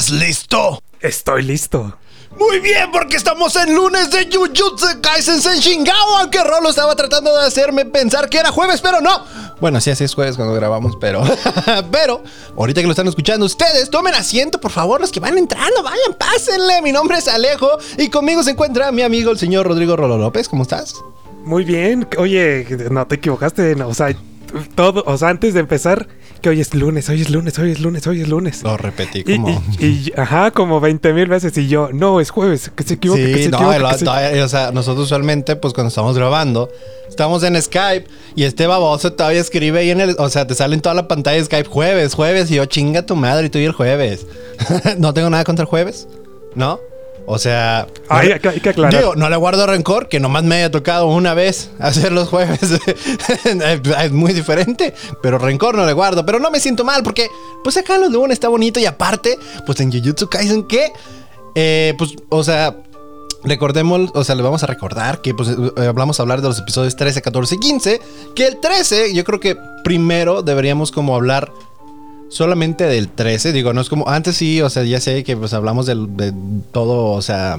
¿Estás listo? Estoy listo. Muy bien, porque estamos en lunes de Jujutsu Kaisen Sengao, aunque Rolo estaba tratando de hacerme pensar que era jueves, pero no. Bueno, sí, así es jueves cuando grabamos, pero... pero, ahorita que lo están escuchando ustedes, tomen asiento, por favor, los que van entrando, vayan, pásenle. Mi nombre es Alejo y conmigo se encuentra mi amigo, el señor Rodrigo Rolo López. ¿Cómo estás? Muy bien. Oye, no te equivocaste. o sea, todo, o sea, antes de empezar, que hoy es lunes, hoy es lunes, hoy es lunes, hoy es lunes. Lo repetí como. Y, ajá, como 20 mil veces. Y yo, no, es jueves, que se equivoque. Sí, que se no, equivoque, o sea, nosotros usualmente, pues cuando estamos grabando, estamos en Skype y este baboso todavía escribe ahí en el. O sea, te sale en toda la pantalla de Skype jueves, jueves. Y yo, chinga tu madre, y tú y el jueves. no tengo nada contra el jueves, ¿no? O sea, hay, que, aclarar. Digo, no le guardo rencor, que nomás me haya tocado una vez hacer los jueves. es muy diferente, pero rencor no le guardo. Pero no me siento mal porque, pues acá los lunes está bonito y aparte, pues en Jujutsu Kaisen que, eh, pues, o sea, Recordemos, o sea, le vamos a recordar que pues eh, hablamos a hablar de los episodios 13, 14 y 15. Que el 13, yo creo que primero deberíamos como hablar solamente del 13. Digo, no es como. Antes sí, o sea, ya sé que pues hablamos del, de todo, o sea.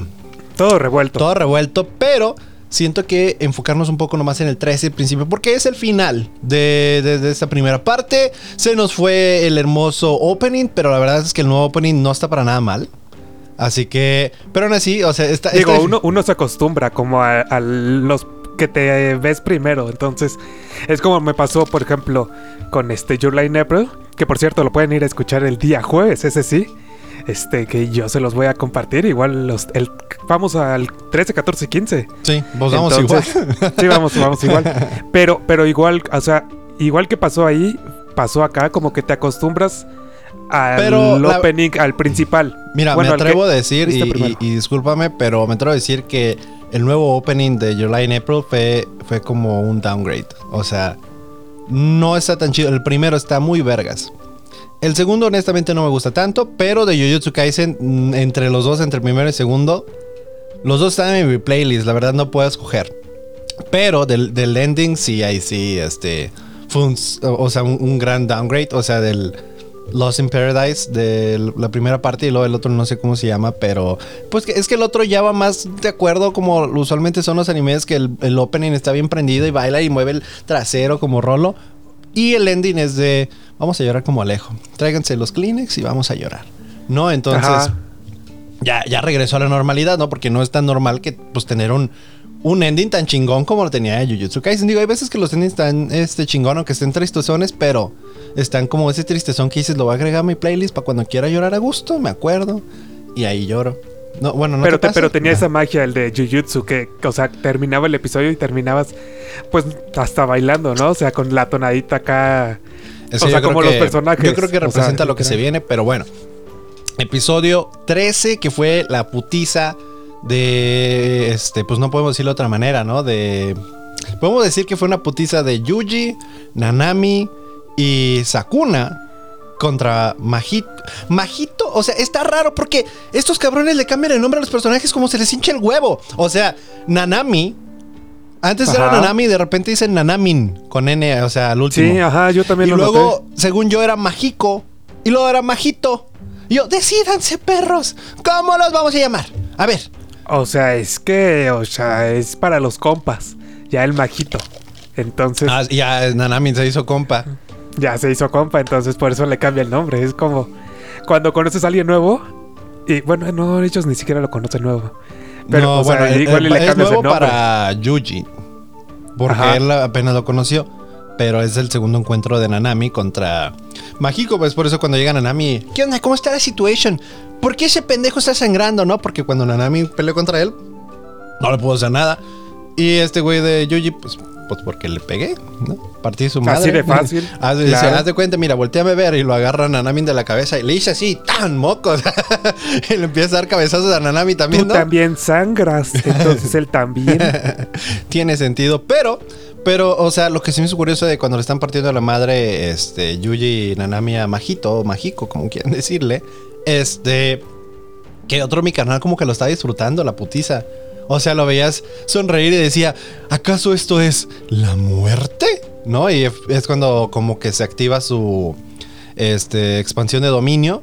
Todo revuelto. Todo revuelto, pero siento que enfocarnos un poco nomás en el 13 al principio, porque es el final de, de, esta primera parte. Se nos fue el hermoso opening, pero la verdad es que el nuevo opening no está para nada mal. Así que, pero aún así, o sea, está... Digo, Uno, uno, se acostumbra como a, a los que te ves primero. Entonces, es como me pasó, por ejemplo, con este July April, que por cierto lo pueden ir a escuchar el día jueves, ese sí. Este, que yo se los voy a compartir. Igual los, el, vamos al 13, 14, 15. Sí, vos vamos igual. Sí, vamos, vamos igual. Pero, pero igual, o sea, igual que pasó ahí, pasó acá, como que te acostumbras al opening, al principal. Mira, me atrevo a decir, y, y, discúlpame, pero me atrevo a decir que el nuevo opening de July in April fue, fue como un downgrade. O sea, no está tan chido. El primero está muy vergas. El segundo, honestamente, no me gusta tanto, pero de Jujutsu Kaisen, mm, entre los dos, entre el primero y el segundo, los dos están en mi playlist, la verdad no puedo escoger. Pero del, ending, sí, ahí sí, este. Fue un, o sea, un, gran downgrade, o sea, del Lost in Paradise de la primera parte y luego el otro no sé cómo se llama, pero pues es que el otro ya va más de acuerdo como usualmente son los animes que el, opening está bien prendido y baila y mueve el trasero como rolo y el ending es de vamos a llorar como Alejo. Tráiganse los Kleenex y vamos a llorar. ¿No? Entonces ya ya regresó a la normalidad, ¿no? Porque no es tan normal que pues tener un un ending tan chingón como lo tenía Jujutsu Kaisen. Digo, hay veces que los endings están este chingón, aunque estén tristosones, pero están como ese tristezón que dices, lo voy a agregar a mi playlist para cuando quiera llorar a gusto, me acuerdo. Y ahí lloro. No, bueno, no pero, pero tenía esa magia el de Jujutsu que, o sea, terminaba el episodio y terminabas, pues, hasta bailando, ¿no? O sea, con la tonadita acá. o sea, como los personajes. Yo creo que representa lo que se viene, pero bueno. Episodio 13, que fue la putiza de este, pues no podemos decirlo de otra manera, ¿no? De podemos decir que fue una putiza de Yuji, Nanami y Sakuna contra Majito. Majito, o sea, está raro porque estos cabrones le cambian el nombre a los personajes como se les hincha el huevo. O sea, Nanami antes era Nanami y de repente dicen Nanamin con N, o sea, al último. Sí, ajá, yo también y luego, según yo, era Majiko. Y luego era Majito. Y yo, decídanse, perros. ¿Cómo los vamos a llamar? A ver, o sea, es que, o sea, es para los compas. Ya el majito. Entonces. Ah, ya Nanamin se hizo compa. Ya se hizo compa, entonces por eso le cambia el nombre. Es como cuando conoces a alguien nuevo. Y bueno, no, ellos ni siquiera lo conocen nuevo. Pero bueno, igual le cambias nuevo el nombre. para Yuji. Porque él apenas lo conoció. Pero es el segundo encuentro de Nanami contra Mágico. Pues por eso cuando llega Nanami, ¿qué onda? ¿Cómo está la situación? ¿por qué ese pendejo está sangrando, no? Porque cuando Nanami peleó contra él, no le pudo hacer nada. Y este güey de Yuji, pues, pues porque le pegué, ¿no? Partí su madre. Así de fácil. Haz, haz de cuenta, mira, volteame a ver y lo agarra a Nanami de la cabeza y le dice así, tan mocos. y le empieza a dar cabezazos a Nanami también, Tú también sangras, entonces él también. Tiene sentido, pero... Pero, o sea, lo que sí me hizo curioso de cuando le están partiendo a la madre, este, Yuji Nanami a Majito, o Majiko, como quieran decirle, este. Que otro mi carnal como que lo estaba disfrutando, la putiza. O sea, lo veías sonreír y decía, ¿acaso esto es la muerte? ¿No? Y es cuando como que se activa su este, expansión de dominio.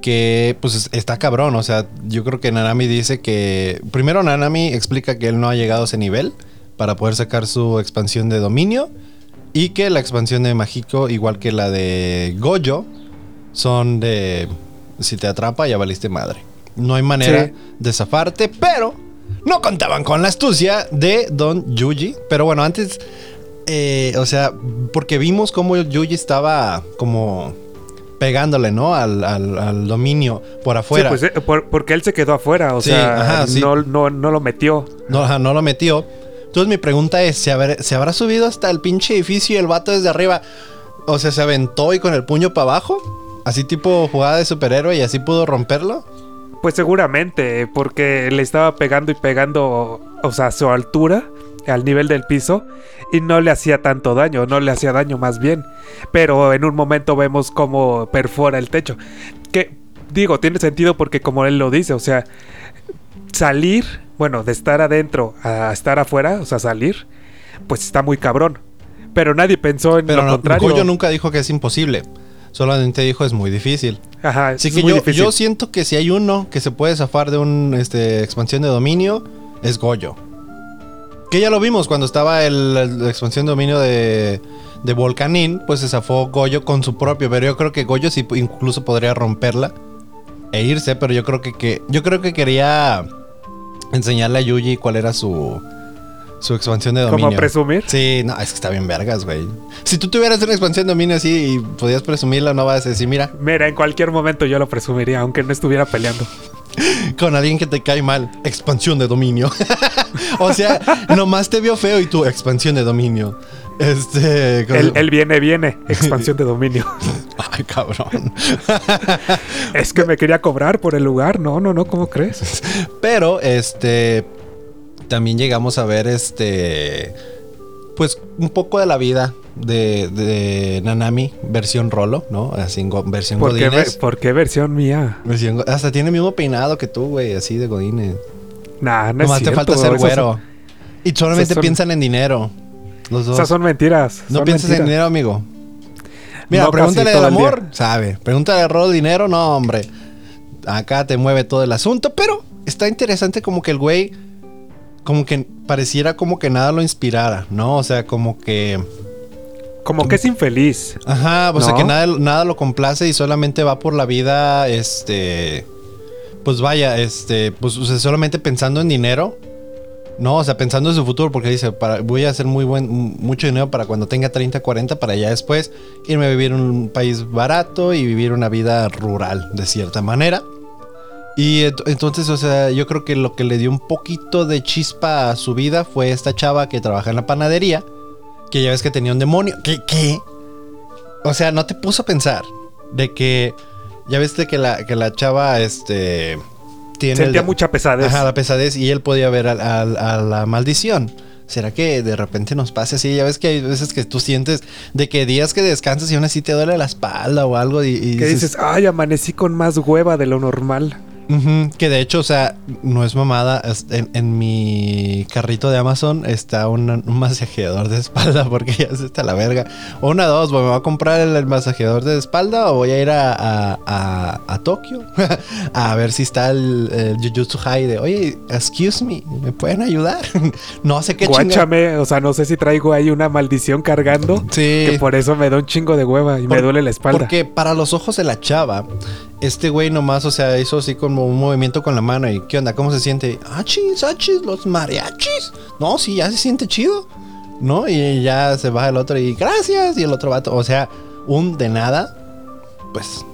que pues está cabrón, o sea, yo creo que Nanami dice que primero Nanami explica que él no ha llegado a ese nivel para poder sacar su expansión de dominio y que la expansión de Mágico, igual que la de Goyo, son de si te atrapa ya valiste madre. No hay manera de zafarte, pero no contaban con la astucia de Don Yuji. Pero bueno, antes, eh, o sea, porque vimos cómo Yuji estaba como pegándole, ¿no? Al, dominio por afuera. Sí, pues eh, porque él se quedó afuera, o sea, no, no, no, lo metió. No, no lo metió. Entonces mi pregunta es, ¿se, ¿se habrá subido hasta el pinche edificio y el vato desde arriba? O sea, ¿se aventó y con el puño para abajo? Así tipo jugada de superhéroe y así pudo romperlo. Pues seguramente, porque le estaba pegando y pegando, o sea, a su altura, al nivel del piso, y no le hacía tanto daño, no le hacía daño más bien. Pero en un momento vemos cómo perfora el techo. Que, digo, tiene sentido porque como él lo dice, o sea, salir, bueno, de estar adentro a estar afuera, o sea, salir, pues está muy cabrón. Pero nadie pensó en lo no, contrario. Goyo nunca dijo que es imposible. Solamente dijo es muy difícil. Ajá, Así que yo, yo, siento que si hay uno que se puede zafar de una este, expansión de dominio, es Goyo. Que ya lo vimos cuando estaba el, la expansión de dominio de, de Volcanín, pues se zafó Goyo con su propio. Pero yo creo que Goyo sí incluso podría romperla e irse. Pero yo creo que, que yo creo que quería enseñarle a Yuji cuál era su su expansión de dominio. ¿Cómo presumir? Sí, no, es que está bien vergas, güey. Si tú tuvieras una expansión de dominio así y podías presumirla, no vas a decir, mira. Mira, en cualquier momento yo lo presumiría, aunque no estuviera peleando. Con alguien que te cae mal. Expansión de dominio. o sea, nomás te vio feo y tu expansión de dominio. Este. Él, viene, viene. Expansión de dominio. Ay, cabrón. es que me quería cobrar por el lugar. No, no, no, ¿cómo crees? Pero, este también llegamos a ver este. Pues un poco de la vida de, Nanami, versión Rolo, ¿no? Así en versión ¿Por ¿Por qué versión mía? hasta tiene el mismo peinado que tú, güey, así de Godines. Nah, no Nomás te falta ser güero. y solamente piensan en dinero. Los dos. Esas son mentiras. No piensas en dinero, amigo. Mira, pregúntale del amor, sabe. Pregúntale de rol, dinero, no, hombre. Acá te mueve todo el asunto, pero está interesante como que el güey como que pareciera como que nada lo inspirara, ¿no? O sea, como que... Como que es infeliz. Ajá, o sea que nada, nada lo complace y solamente va por la vida, este... Pues vaya, este, pues solamente pensando en dinero. No, o sea, pensando en su futuro, porque dice, voy a hacer muy buen, mucho dinero para cuando tenga 30, 40, para ya después irme a vivir en un país barato y vivir una vida rural, de cierta manera. Y entonces, o sea, yo creo que lo que le dio un poquito de chispa a su vida fue esta chava que trabaja en la panadería, que ya ves que tenía un demonio. ¿Qué? ¿Qué? O sea, no te puso a pensar de que ya viste que la, que la chava, este... Tiene Sentía mucha pesadez. Ajá, la pesadez y él podía ver a, la maldición. ¿Será que de repente nos pase así? Ya ves que hay veces que tú sientes de que días que descansas y aún así te duele la espalda o algo y, y que dices, ay, amanecí con más hueva de lo normal. Que de hecho, o sea, no es mamada. En, mi carrito de Amazon está un, masajeador de espalda porque ya se está la verga. Una, dos, ¿me voy a comprar el, masajeador de espalda o voy a ir a, a, a, Tokio a ver si está el, Jujutsu High de, oye, excuse me, ¿me pueden ayudar? no sé qué Guáchame, o sea, no sé si traigo ahí una maldición cargando. Sí. Que por eso me da un chingo de hueva y me duele la espalda. Porque para los ojos de la chava, este güey nomás, o sea, hizo así como un movimiento con la mano y ¿qué onda? ¿Cómo se siente? Achis, achis, los mariachis. No, sí, ya se siente chido. ¿No? Y ya se baja el otro y gracias. Y el otro vato, o sea, un de nada, pues...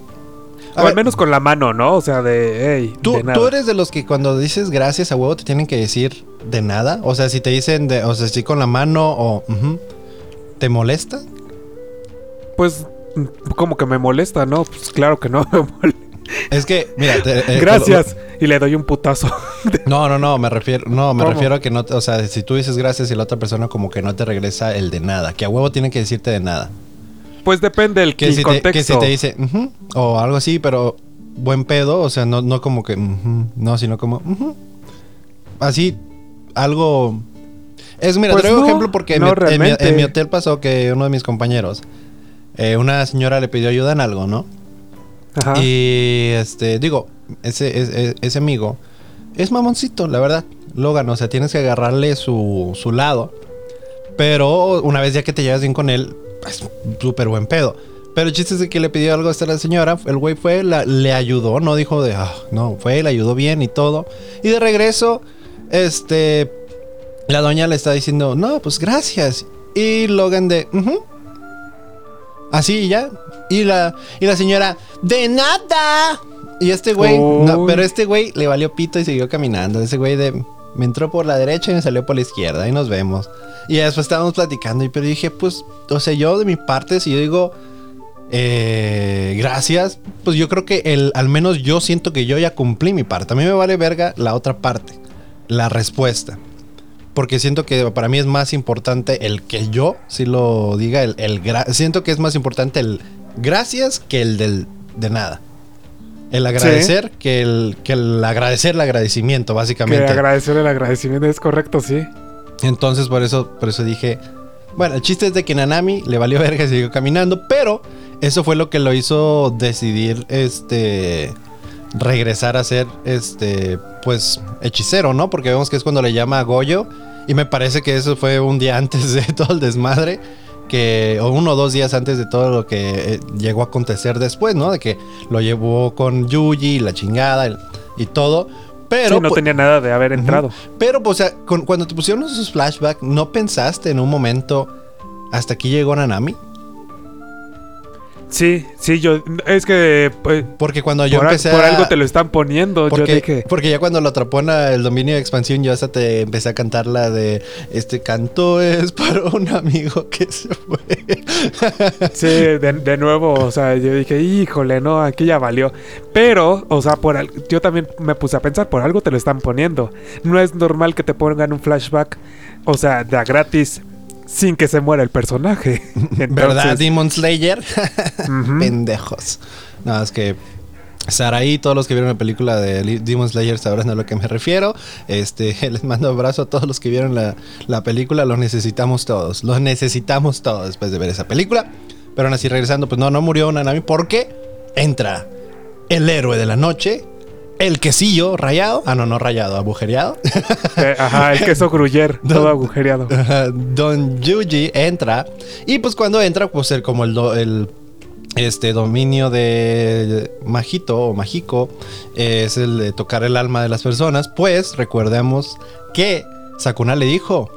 o al menos con la mano, ¿no? O sea, de, hey, ¿tú, ¿Tú eres de los que cuando dices gracias a huevo te tienen que decir de nada? O sea, si te dicen, de, o sea, si con la mano o... ¿Te molesta? Pues como que me molesta, ¿no? Pues claro que no Es que, mira, eh, gracias y le doy un putazo. no, no, no, me refiero, no, me refiero a que no, o sea, si tú dices gracias y la otra persona como que no te regresa el de nada, que a huevo tiene que decirte de nada. Pues depende del que si contexto. Te, que si te dice o algo así, pero buen pedo, o sea, no, no como que no, sino como así algo es mira, pues traigo ejemplo porque en mi hotel pasó que uno de mis compañeros eh, una señora le pidió ayuda en algo, ¿no? Ajá. Y este, digo, ese, ese, ese amigo es mamoncito, la verdad. Logan, o sea, tienes que agarrarle su, su lado. Pero una vez ya que te llevas bien con él, pues súper buen pedo. Pero el chiste es que le pidió algo a la señora. El güey fue, le ayudó, no dijo de, ah, no, fue, le ayudó bien y todo. Y de regreso, este, la doña le está diciendo, no, pues gracias. Y Logan de, así y ya. Y la, y la señora, de nada. Y este güey, no, pero este güey le valió pito y siguió caminando. Ese güey de, me entró por la derecha y me salió por la izquierda. Y nos vemos. Y después estábamos platicando. Y pero dije, pues, o sea, yo de mi parte, si yo digo, eh, gracias, pues yo creo que el, al menos yo siento que yo ya cumplí mi parte. A mí me vale verga la otra parte, la respuesta. Porque siento que para mí es más importante el que yo, si lo diga, el, el siento que es más importante el gracias que el del de nada. El agradecer que, el, que el agradecer el agradecimiento, básicamente. Que agradecer el agradecimiento es correcto, sí. Entonces, por eso, por eso dije. Bueno, el chiste es de que Nanami le valió verga y siguió caminando, pero eso fue lo que lo hizo decidir este regresar a ser este pues hechicero, ¿no? Porque vemos que es cuando le llama a Goyo y me parece que eso fue un día antes de todo el desmadre que o uno o dos días antes de todo lo que eh, llegó a acontecer después, ¿no? De que lo llevó con Yuji, la chingada y todo. Pero, no tenía nada de haber entrado. Pero, pues, o sea, cuando te pusieron esos flashbacks, ¿no pensaste en un momento hasta aquí llegó Nanami? Sí, sí, yo. Es que. Pues, porque cuando yo por, empecé. Por algo te lo están poniendo. Porque, yo dije. Porque ya cuando lo atrapó en el dominio de expansión, yo hasta te empecé a cantar la de. Este canto es para un amigo que se fue. sí, de, nuevo, o sea, yo dije, híjole, no, aquí ya valió. Pero, o sea, por yo también me puse a pensar, por algo te lo están poniendo. No es normal que te pongan un flashback, o sea, de a gratis sin que se muera el personaje. ¿Verdad, Demon Slayer? Pendejos. No, es que Saraí, todos los que vieron la película de Demon Slayer sabrán a lo que me refiero. Este, les mando un abrazo a todos los que vieron la, la película. Los necesitamos todos. Los necesitamos todos después de ver esa película. Pero aún así, regresando, pues no, no murió Nanami porque entra el héroe de la noche, el quesillo rayado. Ah, no, no rayado, agujereado. Eh, ajá, el queso gruyer, todo agujereado. Don Yuji entra. Y pues cuando entra, pues el, como el, el este dominio de Majito o Mágico es el de tocar el alma de las personas. Pues recordemos que Sakuna le dijo: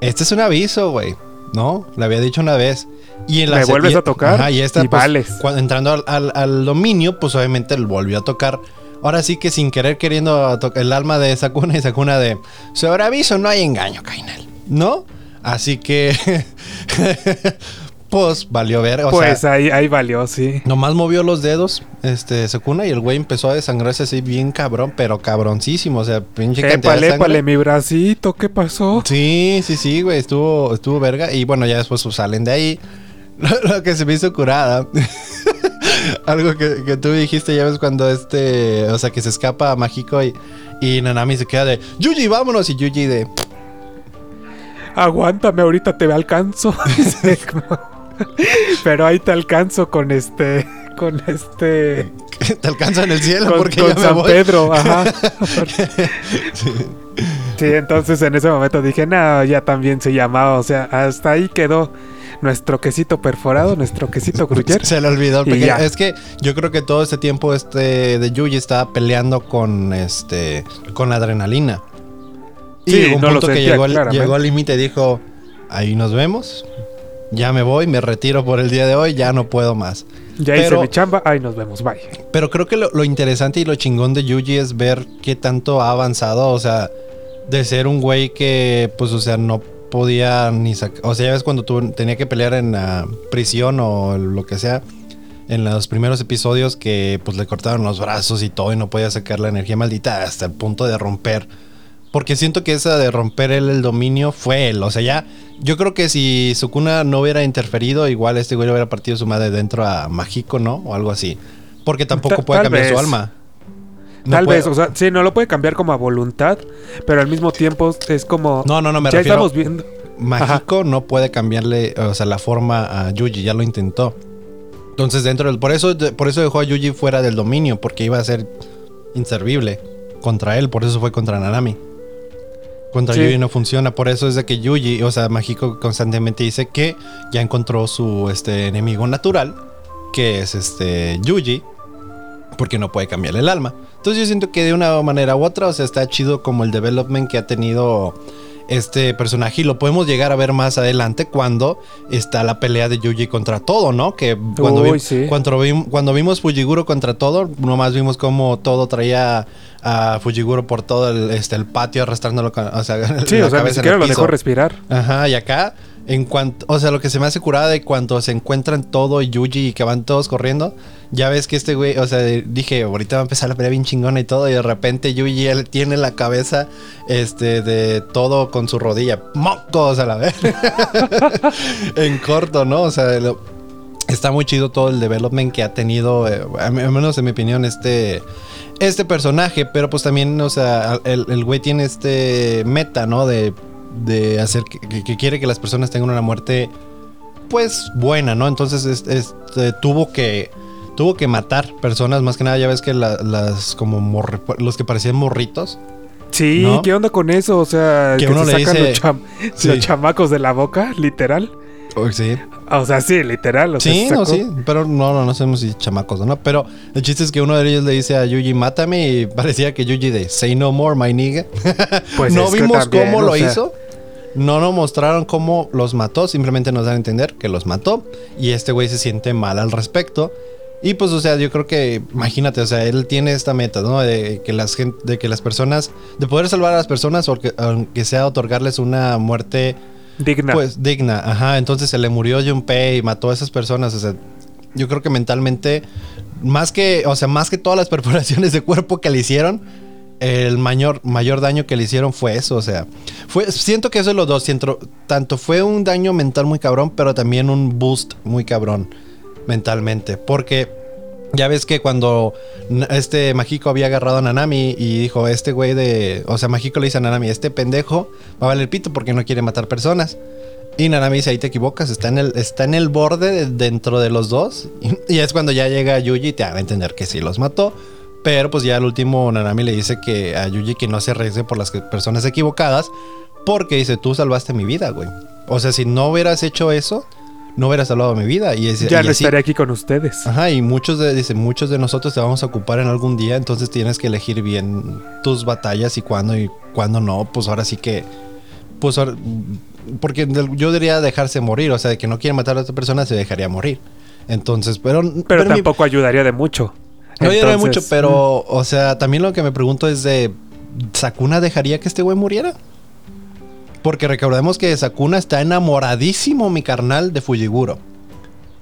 Este es un aviso, güey. ¿No? Le había dicho una vez. Y en la Me vuelves a tocar. y esta, pues, Cuando, entrando al, dominio, pues obviamente él volvió a tocar. Ahora sí que sin querer queriendo tocar el alma de Sakuna y Sakuna de sobre aviso no hay engaño, Kainel. ¿No? Así que pues valió ver. pues ahí, ahí valió, sí. Nomás movió los dedos, este, Sakuna, y el güey empezó a desangrarse así bien cabrón, pero cabroncísimo. O sea, pinche cantidad de sangre. mi bracito, ¿qué pasó? Sí, sí, sí, güey, estuvo, estuvo verga. Y bueno, ya después pues, salen de ahí. Lo que se me hizo curada. Algo que, tú dijiste, ya ves, cuando este. O sea, que se escapa a Mágico y, y Nanami se queda de. Yuji, vámonos. Y Yuji de. Aguántame, ahorita te alcanzo. Pero ahí te alcanzo con este. Con este. Te alcanzo en el cielo con, porque con San Pedro, ajá. sí. sí. entonces en ese momento dije, no, ya también se llamaba. O sea, hasta ahí quedó nuestro quesito perforado, nuestro quesito gruyere. Se le olvidó Es que yo creo que todo este tiempo este de Yuji estaba peleando con este con la adrenalina. Y sí, un punto que llegó, llegó al límite dijo, ahí nos vemos. Ya me voy, me retiro por el día de hoy, ya no puedo más. Ya hice mi chamba, ahí nos vemos, bye. Pero creo que lo, lo interesante y lo chingón de Yuji es ver qué tanto ha avanzado, o sea, de ser un güey que, pues, o sea, no podía ni sacar. O sea, ya ves cuando tú tenía que pelear en la prisión o lo que sea. En los primeros episodios que pues le cortaron los brazos y todo y no podía sacar la energía maldita hasta el punto de romper. Porque siento que esa de romper él el dominio fue él. O sea, ya. Yo creo que si Sukuna no hubiera interferido, igual este güey hubiera partido su madre dentro a Mágico, ¿no? O algo así. Porque tampoco puede cambiar su alma. Tal vez, o sea, sí, no lo puede cambiar como a voluntad, pero al mismo tiempo es como. No, no, no, me ya estamos viendo. Mágico no puede cambiarle, o sea, la forma a Yuji, ya lo intentó. Entonces, dentro del. Por eso, por eso dejó a Yuji fuera del dominio, porque iba a ser inservible contra él. Por eso fue contra Nanami. Contra Yuji no funciona. Por eso es de que Yuji, o sea, Mágico constantemente dice que ya encontró su este, enemigo natural, que es este Yuji, porque no puede cambiar el alma. Entonces yo siento que de una manera u otra, o sea, está chido como el development que ha tenido este personaje y lo podemos llegar a ver más adelante cuando está la pelea de Yuji contra todo, ¿no? Que cuando, cuando, vimos Fujiguro contra todo, nomás vimos como todo traía a Fujiguro por todo el, este, el patio arrastrándolo, o sea, sí, la o sea, ni siquiera lo dejó respirar. Ajá, y acá en cuanto, o sea, lo que se me hace curada de cuando se encuentran todo y Yuji y que van todos corriendo, ya ves que este güey, o sea, dije, ahorita va a empezar la pelea bien chingona y todo, y de repente Yuji él tiene la cabeza este de todo con su rodilla, mocos a la vez. en corto, ¿no? O sea, está muy chido todo el development que ha tenido, eh, al menos en mi opinión, este este personaje, pero pues también, o sea, el, el güey tiene este meta, ¿no? De de hacer que, quiere que las personas tengan una muerte pues buena, ¿no? Entonces este, tuvo que tuvo que matar personas, más que nada ya ves que las como los que parecían morritos. Sí, ¿qué onda con eso? O sea, que, uno le sacan los, chamacos de la boca, literal. Sí. O sea, sí, literal. O sí, no, sí. Pero no, no, no sabemos si chamacos no. Pero el chiste es que uno de ellos le dice a Yuji, mátame. Y parecía que Yuji de Say no more, my nigga. Pues no vimos cómo lo hizo. No nos mostraron cómo los mató, simplemente nos dan a entender que los mató y este güey se siente mal al respecto. Y pues, o sea, yo creo que, imagínate, o sea, él tiene esta meta, ¿no? De que las, de que las personas, de poder salvar a las personas, aunque sea otorgarles una muerte digna. Pues digna, ajá. Entonces se le murió Junpei y mató a esas personas, o sea, yo creo que mentalmente, más que, o sea, más que todas las perforaciones de cuerpo que le hicieron, el mayor, mayor daño que le hicieron fue eso, o sea, fue, siento que eso es los dos, tanto fue un daño mental muy cabrón, pero también un boost muy cabrón mentalmente, porque ya ves que cuando este Mágico había agarrado a Nanami y dijo, este güey de, o sea, Mágico le dice a Nanami, este pendejo va a valer pito porque no quiere matar personas. Y Nanami dice, ahí te equivocas, está en el, está en el borde dentro de los dos. Y, es cuando ya llega Yuji y te haga entender que sí los mató. Pero pues ya al último Nanami le dice que a Yuji que no se arriesgue por las personas equivocadas. Porque dice, tú salvaste mi vida, güey. O sea, si no hubieras hecho eso, no hubieras salvado mi vida. Y ya no estaré aquí con ustedes. Ajá, y muchos de, dice, muchos de nosotros te vamos a ocupar en algún día, entonces tienes que elegir bien tus batallas y cuándo y cuándo no. Pues ahora sí que, pues porque yo diría dejarse morir, o sea, de que no quiere matar a otra persona se dejaría morir. Entonces, pero... Pero, tampoco ayudaría de mucho. No ayudaría mucho, pero, o sea, también lo que me pregunto es de, ¿Sakuna dejaría que este güey muriera? Porque recordemos que Sakuna está enamoradísimo, mi carnal, de Fujiguro.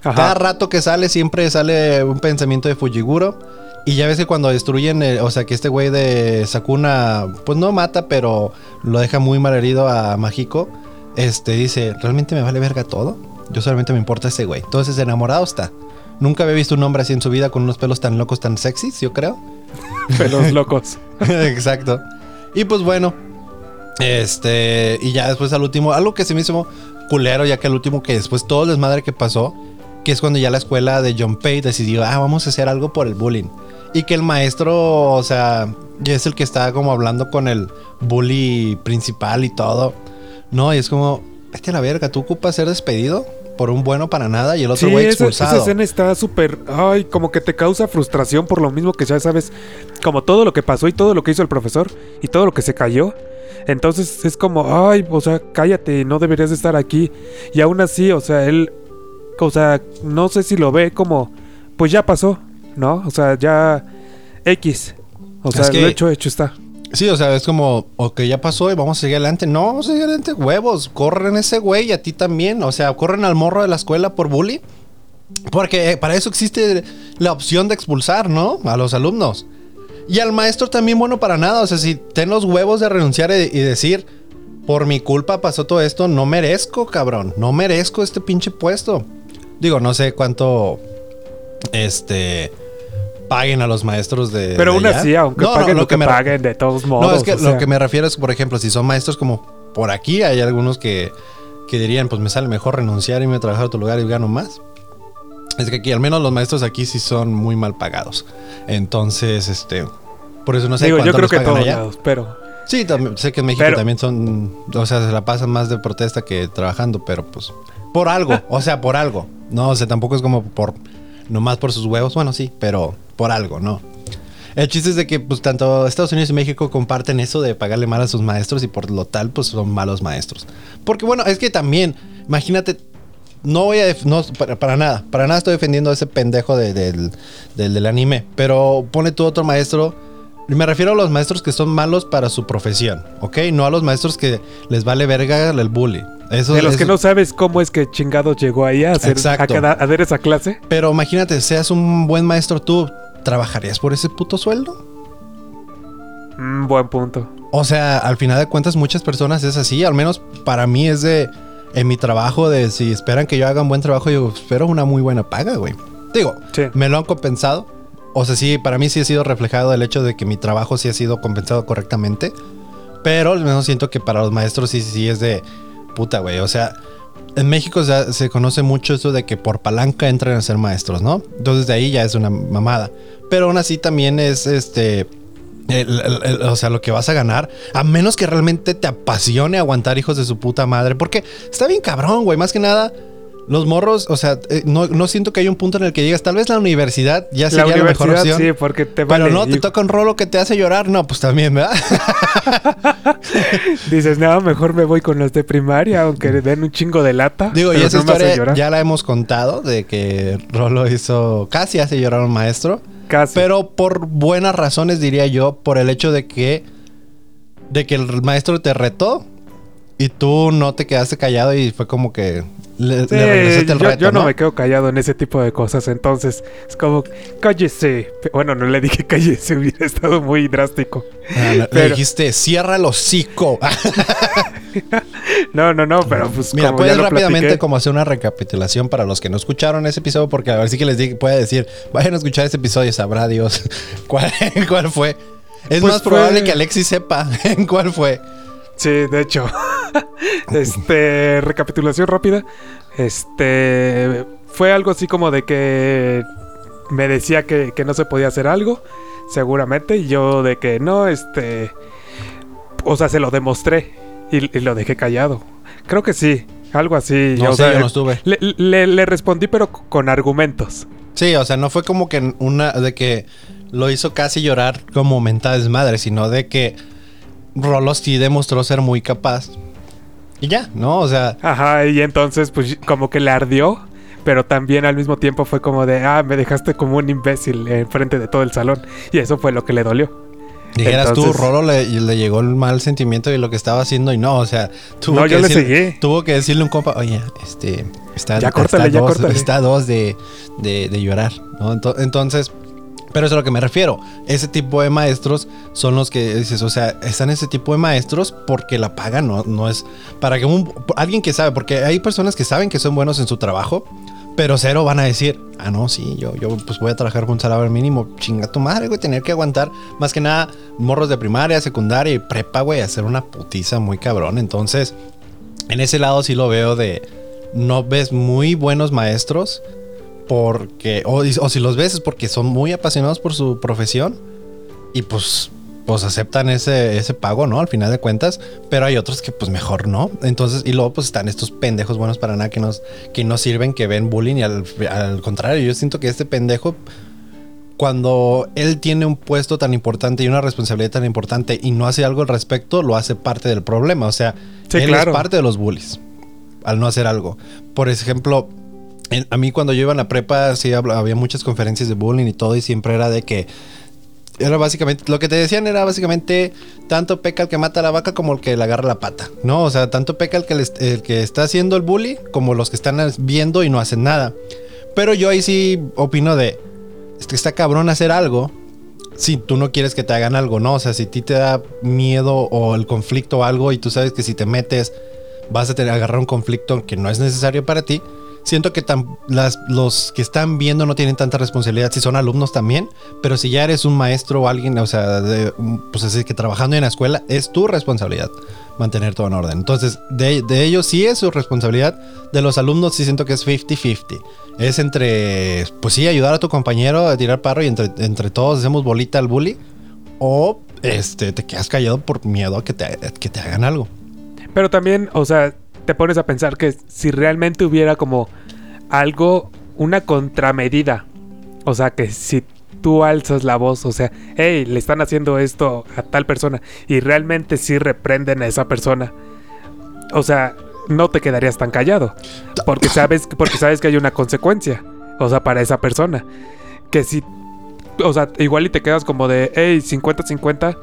Cada rato que sale, siempre sale un pensamiento de Fujiguro. Y ya ves que cuando destruyen, o sea, que este güey de Sakuna, pues no mata, pero lo deja muy mal herido a Mágico. Este dice, ¿realmente me vale verga todo? Yo solamente me importa ese güey. Entonces, enamorado está. Nunca había visto un hombre así en su vida con unos pelos tan locos, tan sexys, yo creo. Pelos locos. Exacto. Y pues bueno, este, y ya después al último, algo que se me hizo culero, ya que al último que después todo el desmadre que pasó, que es cuando ya la escuela de John Pay decidió, ah, vamos a hacer algo por el bullying. Y que el maestro, o sea, ya es el que está como hablando con el bully principal y todo. No, y es como, vete a la verga, ¿tú ocupas ser despedido? por un bueno para nada y el otro güey expulsado. Esa, escena está súper. Ay, como que te causa frustración por lo mismo que ya sabes. Como todo lo que pasó y todo lo que hizo el profesor y todo lo que se cayó. Entonces es como, ay, o sea, cállate, no deberías estar aquí. Y aún así, o sea, él. O sea, no sé si lo ve como. Pues ya pasó, ¿no? O sea, ya. X. O sea, lo hecho, hecho está. Sí, o sea, es como, ok, ya pasó y vamos a seguir adelante. No, vamos a seguir adelante, huevos. Corren ese güey y a ti también. O sea, corren al morro de la escuela por bully. Porque eh, para eso existe la opción de expulsar, ¿no? A los alumnos. Y al maestro también, bueno, para nada. O sea, si ten los huevos de renunciar y, y decir, por mi culpa pasó todo esto, no merezco, cabrón. No merezco este pinche puesto. Digo, no sé cuánto. Este paguen a los maestros de. Pero aún así, aunque paguen lo, que, me paguen, de todos modos. No, es que lo que me refiero es, por ejemplo, si son maestros como por aquí, hay algunos que, que dirían, pues me sale mejor renunciar y a trabajar a otro lugar y gano más. Es que aquí, al menos los maestros aquí sí son muy mal pagados. Entonces, este, por eso no sé Digo, yo creo que todos lados, pero... Sí, sé que en México también son, o sea, se la pasan más de protesta que trabajando, pero pues por algo, o sea, por algo. No, o sea, tampoco es como por, nomás por sus huevos, bueno, sí, pero por algo, ¿no? El chiste es de que pues tanto Estados Unidos y México comparten eso de pagarle mal a sus maestros y por lo tal pues son malos maestros. Porque bueno, es que también, imagínate, no voy a... No, para, nada, para nada estoy defendiendo a ese pendejo del, del, anime, pero pone tú otro maestro... Me refiero a los maestros que son malos para su profesión, ¿ok? No a los maestros que les vale verga el bully. Eso, de los que no sabes cómo es que chingado llegó ahí a hacer, a, a, dar esa clase. Pero imagínate, seas un buen maestro tú, ¿trabajarías por ese puto sueldo? Mm, buen punto. O sea, al final de cuentas muchas personas es así, al menos para mí es de en mi trabajo de si esperan que yo haga un buen trabajo, yo espero una muy buena paga, güey. Digo, me lo han compensado. O sea, sí, para mí sí ha sido reflejado el hecho de que mi trabajo sí ha sido compensado correctamente. Pero al menos siento que para los maestros sí, sí es de puta, güey. O sea, en México se, conoce mucho eso de que por palanca entran a ser maestros, ¿no? Entonces de ahí ya es una mamada. Pero aún así también es este. O sea, lo que vas a ganar, a menos que realmente te apasione aguantar hijos de su puta madre, porque está bien cabrón, güey, más que nada, los morros, o sea, eh, no, siento que haya un punto en el que digas, tal vez la universidad ya sería la, mejor opción. Sí, porque te vale. Pero no, te toca un rolo que te hace llorar, no, pues también, ¿verdad? Dices, no, mejor me voy con los de primaria, aunque den un chingo de lata. Digo, y esa historia ya la hemos contado, de que Rolo hizo, casi hace llorar a un maestro. Casi. Pero por buenas razones, diría yo, por el hecho de que, de que el maestro te retó y tú no te quedaste callado y fue como que le, yo, ¿no? me quedo callado en ese tipo de cosas, entonces es como, cállese. Bueno, no le dije cállese, hubiera estado muy drástico. Ah, le dijiste, cierra el hocico. no, no, no, pero pues. Mira, puedes rápidamente como hacer una recapitulación para los que no escucharon ese episodio, porque a ver si que les puede decir, vayan a escuchar ese episodio, sabrá Dios cuál, cuál fue. Es pues más probable que Alexis sepa en cuál fue. Sí, de hecho. este, recapitulación rápida. Este, fue algo así como de que me decía que, no se podía hacer algo, seguramente, y yo de que no, este, o sea, se lo demostré y, lo dejé callado. Creo que sí, algo así. No sé, yo no estuve. Le, le, respondí, pero con argumentos. Sí, o sea, no fue como que una de que lo hizo casi llorar como mental madre, sino de que Rolo sí demostró ser muy capaz. Y ya, ¿no? O sea. Ajá, y entonces, pues como que le ardió. Pero también al mismo tiempo fue como de, ah, me dejaste como un imbécil enfrente de todo el salón. Y eso fue lo que le dolió. Dijeras tú, Rolo le, le, llegó el mal sentimiento de lo que estaba haciendo y no, o sea, tuvo, que, decir, tuvo que decirle un compa, oye, este, está, ya córtale, ya dos, está dos de, de, de llorar, ¿no? Entonces, pero es a lo que me refiero. Ese tipo de maestros son los que dices, o sea, están ese tipo de maestros porque la paga no, no es para que un, alguien que sabe, porque hay personas que saben que son buenos en su trabajo, pero cero van a decir, ah, no, sí, yo, yo pues voy a trabajar con un salario mínimo. Chinga tu madre, güey, tener que aguantar más que nada morros de primaria, secundaria y prepa, güey, hacer una putiza muy cabrón. Entonces, en ese lado sí lo veo de, no ves muy buenos maestros porque, o, si los ves es porque son muy apasionados por su profesión y pues, pues aceptan ese, ese pago, ¿no? Al final de cuentas, pero hay otros que pues mejor no. Entonces, y luego pues están estos pendejos buenos para nada que nos, que no sirven, que ven bullying y al, al contrario, yo siento que este pendejo cuando él tiene un puesto tan importante y una responsabilidad tan importante y no hace algo al respecto, lo hace parte del problema. O sea, él es parte de los bullies al no hacer algo. Por ejemplo, a mí cuando yo iba a la prepa, sí había muchas conferencias de bullying y todo, y siempre era de que era básicamente, lo que te decían era básicamente, tanto peca el que mata a la vaca como el que le agarra la pata, ¿no? O sea, tanto peca el que, el que está haciendo el bully como los que están viendo y no hacen nada. Pero yo ahí sí opino de, es que está cabrón hacer algo si tú no quieres que te hagan algo, ¿no? O sea, si a ti te da miedo o el conflicto o algo y tú sabes que si te metes vas a agarrar un conflicto que no es necesario para ti, siento que las, los que están viendo no tienen tanta responsabilidad si son alumnos también, pero si ya eres un maestro o alguien, o sea, pues así que trabajando en la escuela, es tu responsabilidad mantener todo en orden. Entonces, de, ellos sí es su responsabilidad, de los alumnos sí siento que es 50-50. Es entre, pues sí, ayudar a tu compañero a tirar parro y entre, entre todos hacemos bolita al bully, o este, te quedas callado por miedo a que te, que te hagan algo. Pero también, o sea, te pones a pensar que si realmente hubiera como algo, una contramedida, o sea, que si tú alzas la voz, o sea, hey, le están haciendo esto a tal persona y realmente sí reprenden a esa persona, o sea, no te quedarías tan callado, porque sabes, porque sabes que hay una consecuencia, o sea, para esa persona, que si, o sea, igual y te quedas como de, hey, 50-50,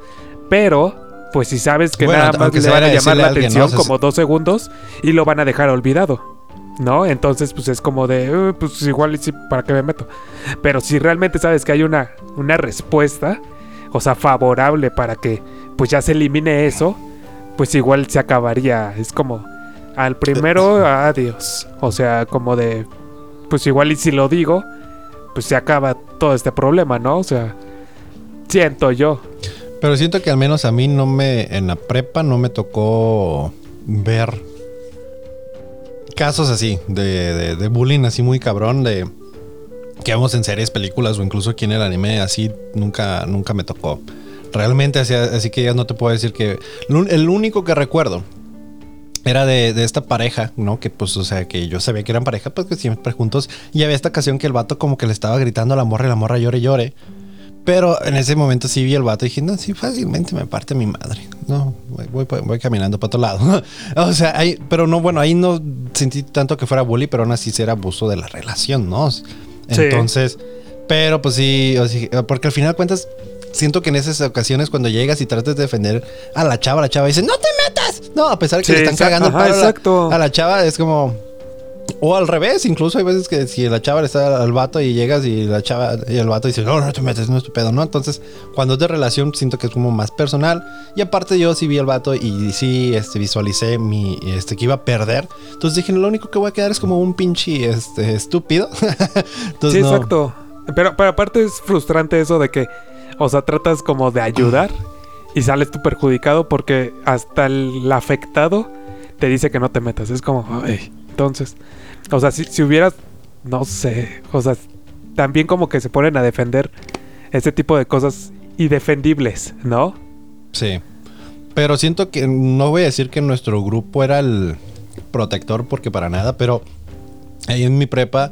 pero pues si sabes que nada más le van a llamar la atención como dos segundos y lo van a dejar olvidado. ¿No? Entonces, pues es como de, pues igual sí, ¿para qué me meto? Pero si realmente sabes que hay una, una respuesta, o sea, favorable para que pues ya se elimine eso, pues igual se acabaría. Es como, al primero, adiós. O sea, como de, pues igual y si lo digo, pues se acaba todo este problema, ¿no? O sea, siento yo. Pero siento que al menos a mí no me, en la prepa no me tocó ver casos así, de, de, bullying así muy cabrón, de que vemos en series, películas o incluso aquí en el anime, así nunca, nunca me tocó. Realmente, así, así que ya no te puedo decir que... El único que recuerdo era de, de, esta pareja, ¿no? Que pues, o sea, que yo sabía que eran pareja, pues que siempre juntos. Y había esta ocasión que el vato como que le estaba gritando a la morra y la morra llore, llore. Pero en ese momento sí vi el vato y dije, no, sí, fácilmente me parte mi madre. No, voy, voy, caminando para otro lado. o sea, ahí, pero no, bueno, ahí no sentí tanto que fuera bully, pero aún así era abuso de la relación, ¿no? Entonces, pero pues sí, porque al final cuentas, siento que en esas ocasiones cuando llegas y tratas de defender a la chava, la chava dice, no te metas. No, a pesar de que le están cagando el a la chava, es como, o al revés, incluso hay veces que si la chava le está al vato y llegas y la chava y el vato dice, no, no te metes, no es tu pedo, ¿no? Entonces, cuando es de relación, siento que es como más personal. Y aparte, yo sí vi al vato y sí este, visualicé mi, este, que iba a perder. Entonces dije, lo único que voy a quedar es como un pinche este, estúpido. sí, exacto. Pero, pero aparte es frustrante eso de que, o sea, tratas como de ayudar y sales tú perjudicado porque hasta el afectado te dice que no te metas. Es como, ay, entonces. O sea, si, si hubieras, no sé, o sea, también como que se ponen a defender ese tipo de cosas indefendibles, ¿no? Sí. Pero siento que no voy a decir que nuestro grupo era el protector porque para nada, pero ahí en mi prepa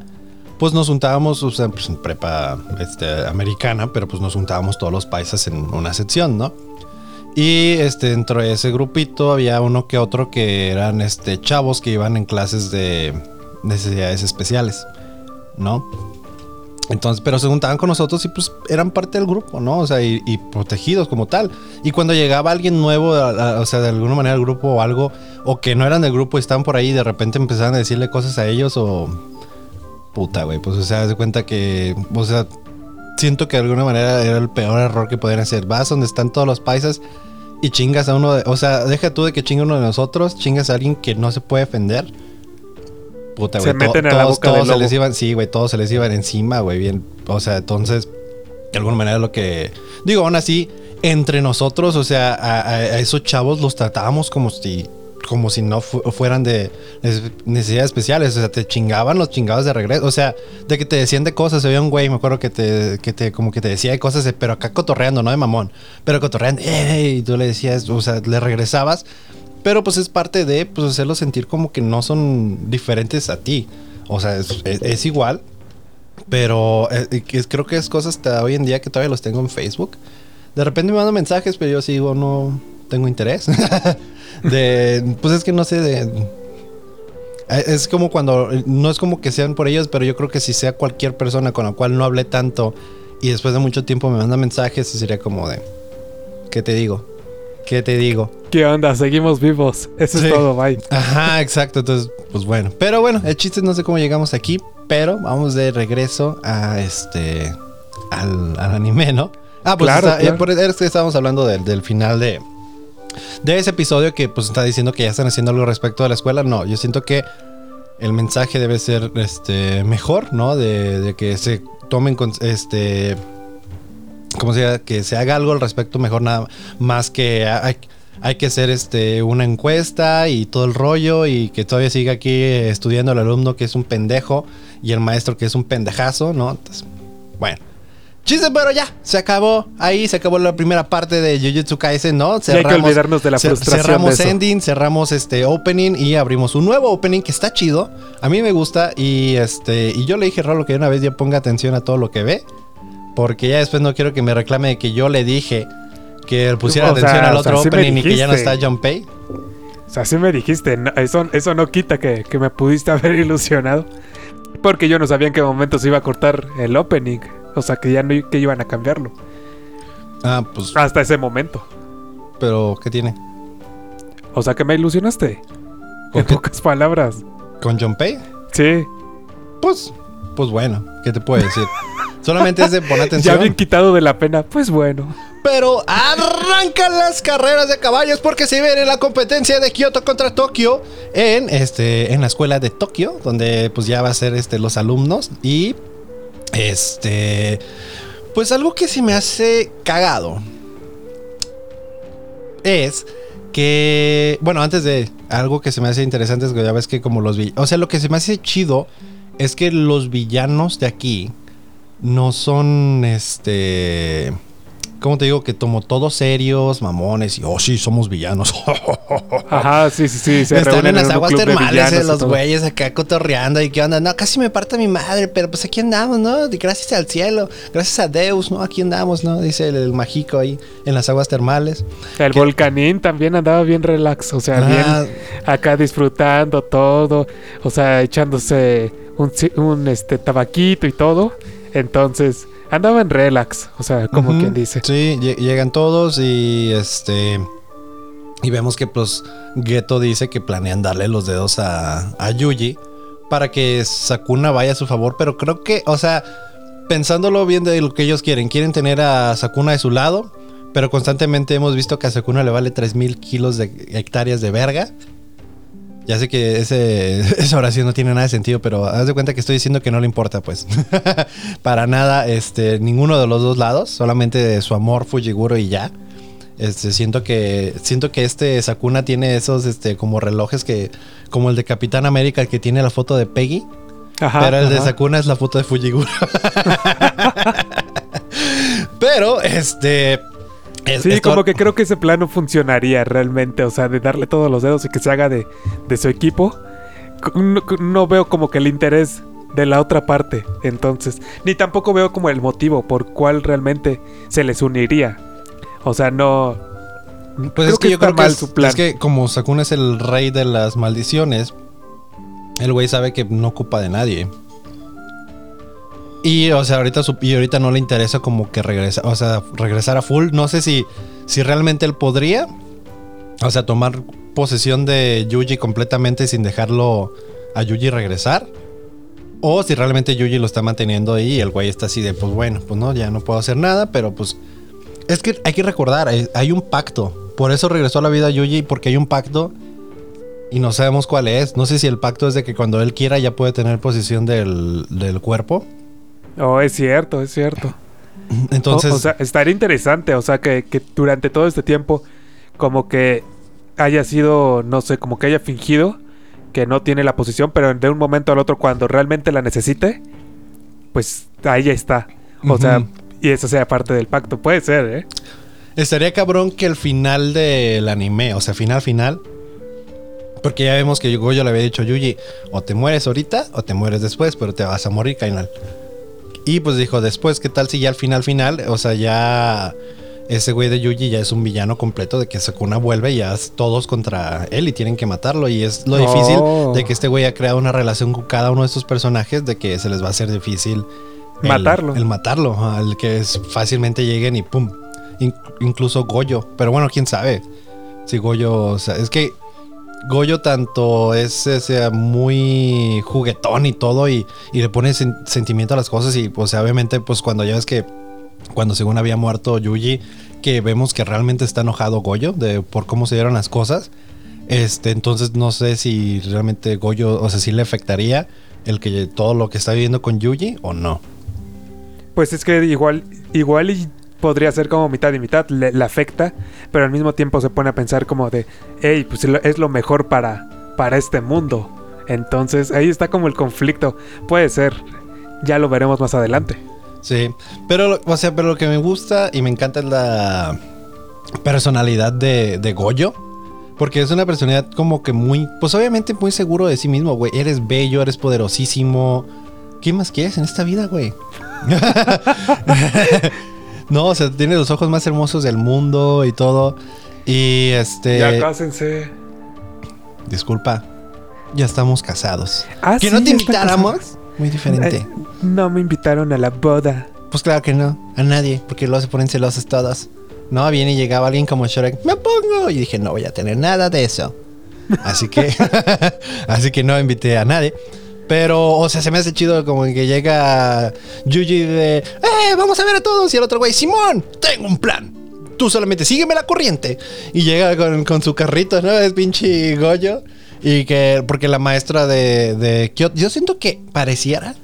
pues nos juntábamos, o sea, pues prepa este, americana, pero pues nos juntábamos todos los paisas en una sección, ¿no? Y este, dentro de ese grupito había uno que otro que eran este, chavos que iban en clases de necesidades especiales, ¿no? Entonces, pero se juntaban con nosotros y pues eran parte del grupo, ¿no? O sea, y, protegidos como tal. Y cuando llegaba alguien nuevo, o sea, de alguna manera al grupo o algo, o que no eran del grupo y estaban por ahí y de repente empezaban a decirle cosas a ellos o... Puta, güey, pues o sea, de cuenta que, o sea, siento que de alguna manera era el peor error que podían hacer. Vas donde están todos los paisas y chingas a uno o sea, deja tú de que chingue uno de nosotros, chingas a alguien que no se puede defender Puta, güey. Se meten en la boca todos se les iban, sí, güey, todos se les iban encima, güey, bien. O sea, entonces, de alguna manera lo que. Digo, aún así, entre nosotros, o sea, a, esos chavos los tratábamos como si. Como si no fueran de necesidades especiales. O sea, te chingaban los chingados de regreso. O sea, de que te decían de cosas. Se veía un güey, me acuerdo que te, que te, como que te decía de cosas, pero acá cotorreando, no de mamón. Pero cotorreando, y tú le decías, o sea, le regresabas. Pero pues es parte de pues, hacerlos sentir como que no son diferentes a ti. O sea, es, igual. Pero eh, creo que es cosas hasta hoy en día que todavía los tengo en Facebook. De repente me mandan mensajes, pero yo sigo, no tengo interés. de, pues es que no sé, de... Eh, es como cuando, no es como que sean por ellos, pero yo creo que si sea cualquier persona con la cual no hablé tanto y después de mucho tiempo me manda mensajes, sería como de, ¿qué te digo? ¿Qué te digo? ¿Qué onda? Seguimos vivos. Eso es todo, bye. Ajá, exacto. Entonces, pues bueno. Pero bueno, el chiste no sé cómo llegamos aquí, pero vamos de regreso a este. al, anime, ¿no? Ah, pues claro, Por, es que estábamos hablando del, final de. De ese episodio que pues está diciendo que ya están haciendo algo respecto a la escuela. No, yo siento que el mensaje debe ser este, mejor, ¿no? De, que se tomen, este, como sea, que se haga algo al respecto mejor nada más que hay, hay que hacer este, una encuesta y todo el rollo y que todavía siga aquí estudiando el alumno que es un pendejo y el maestro que es un pendejazo, ¿no? Entonces, bueno. Chiste, pero ya, se acabó. Ahí se acabó la primera parte de Jujutsu Kaisen, ¿no? Cerramos, hay que olvidarnos de la frustración. Cerramos ending, cerramos este opening y abrimos un nuevo opening que está chido. A mí me gusta y este y yo le dije a Rolo que una vez ya ponga atención a todo lo que ve. Porque ya después no quiero que me reclame de que yo le dije que pusiera atención al otro opening y que ya no está John Pay. O sea, sí me dijiste, eso, eso no quita que, que me pudiste haber ilusionado. Porque yo no sabía en qué momento se iba a cortar el opening. O sea, que ya no que iban a cambiarlo. Ah, pues. Hasta ese momento. Pero, ¿qué tiene? O sea, que me ilusionaste. En pocas palabras. ¿Con John Pay? Sí. Pues, pues bueno, ¿qué te puedo decir? Solamente es de poner atención. Ya bien quitado de la pena, pues bueno. Pero arrancan las carreras de caballos porque se viene la competencia de Kioto contra Tokio en este en la escuela de Tokio, donde pues ya va a ser este los alumnos y este. Pues algo que se me hace cagado. Es que. Bueno, antes de. Algo que se me hace interesante es que ya ves que como los villanos. O sea, lo que se me hace chido es que los villanos de aquí no son este ¿cómo te digo? Que tomó todos serios, mamones, y oh, sí, somos villanos. Ajá, sí, sí, sí. Se Están en las aguas termales de los güeyes acá cotorreando y qué onda. No, casi me parte mi madre, pero pues aquí andamos, ¿no? Gracias al cielo, gracias a Deus, ¿no? Aquí andamos, ¿no? Dice el, mágico ahí en las aguas termales. El volcanín también andaba bien relax, o sea, bien ah. acá disfrutando todo, o sea, echándose un, un este tabaquito y todo. Entonces, andaba en relax, o sea, como quien dice. Sí, llegan todos y este. Y vemos que, pues, Geto dice que planean darle los dedos a, a Yuji para que Sakuna vaya a su favor, pero creo que, o sea, pensándolo bien de lo que ellos quieren, quieren tener a Sakuna de su lado, pero constantemente hemos visto que a Sakuna le vale 3000 kilos de hectáreas de verga ya sé que ese, esa oración no tiene nada de sentido, pero haz de cuenta que estoy diciendo que no le importa, pues. Para nada, este, ninguno de los dos lados, solamente su amor Fujiguro y ya. Este, siento que siento que este Sakuna tiene esos este como relojes que como el de Capitán América que tiene la foto de Peggy. pero el de Sakuna es la foto de Fujiguro. pero este sí, como que creo que ese plano funcionaría realmente, o sea, de darle todos los dedos y que se haga de, su equipo. No, veo como que el interés de la otra parte, entonces, ni tampoco veo como el motivo por cuál realmente se les uniría. O sea, no... Pues es que, yo creo que es, su plan. es que como Sakuna es el rey de las maldiciones, el güey sabe que no ocupa de nadie. Y, o sea, ahorita, y ahorita no le interesa como que regresar, o sea, regresar a full. No sé si, si realmente él podría, o sea, tomar posesión de Yuji completamente sin dejarlo a Yuji regresar. O si realmente Yuji lo está manteniendo ahí y el güey está así de, pues bueno, pues no, ya no puedo hacer nada, pero pues... Es que hay que recordar, hay, un pacto. Por eso regresó a la vida Yuji, porque hay un pacto y no sabemos cuál es. No sé si el pacto es de que cuando él quiera ya puede tener posesión del, del cuerpo. Oh, es cierto, es cierto. Entonces. O, sea, estaría interesante, o sea, que, durante todo este tiempo, como que haya sido, no sé, como que haya fingido que no tiene la posición, pero de un momento al otro, cuando realmente la necesite, pues ahí está. O sea, y eso sea parte del pacto. Puede ser, ¿eh? Estaría cabrón que el final del anime, o sea, final, final. Porque ya vemos que yo le había dicho a Yuji, o te mueres ahorita o te mueres después, pero te vas a morir, Kainal. Y pues dijo, después, ¿qué tal si ya al final, final, o sea, ya ese güey de Yuji ya es un villano completo de que Sakuna vuelve y ya es todos contra él y tienen que matarlo. Y es lo difícil de que este güey ha creado una relación con cada uno de estos personajes de que se les va a hacer difícil matarlo. El, matarlo, al que es, fácilmente lleguen y pum. incluso Goyo. Pero bueno, quién sabe. Si Goyo, o sea, es que Goyo tanto es ese, muy juguetón y todo y, le pone sentimiento a las cosas y pues obviamente pues cuando ya ves que cuando según había muerto Yuji que vemos que realmente está enojado Goyo de por cómo se dieron las cosas Este, entonces no sé si realmente Goyo, o sea, si le afectaría el que todo lo que está viviendo con Yuji o no. Pues es que igual, igual y podría ser como mitad y mitad, le, afecta, pero al mismo tiempo se pone a pensar como de, hey, pues es lo mejor para, para este mundo. Entonces ahí está como el conflicto. Puede ser, ya lo veremos más adelante. Sí, pero, o sea, pero lo que me gusta y me encanta es la personalidad de, de Goyo. Porque es una personalidad como que muy, pues obviamente muy seguro de sí mismo, güey. Eres bello, eres poderosísimo. ¿Qué más quieres en esta vida, güey? no, o sea, tiene los ojos más hermosos del mundo y todo. Y este. Ya cásense. Disculpa. Ya estamos casados. ¿Ah, que no te invitáramos. Muy diferente. Eh, no me invitaron a la boda. Pues claro que no. A nadie. Porque luego se ponen celosos todos. No, viene y llegaba alguien como Shrek, me pongo. Y dije, no voy a tener nada de eso. Así que, así que no invité a nadie. Pero, o sea, se me hace chido como que llega Yuji de, ¡eh! Vamos a ver a todos. Y el otro güey, Simón, tengo un plan. Tú solamente sígueme la corriente. Y llega con, su carrito, ¿no? Es pinche Goyo. Y que, porque la maestra de, de Kyoto, yo siento que pareciera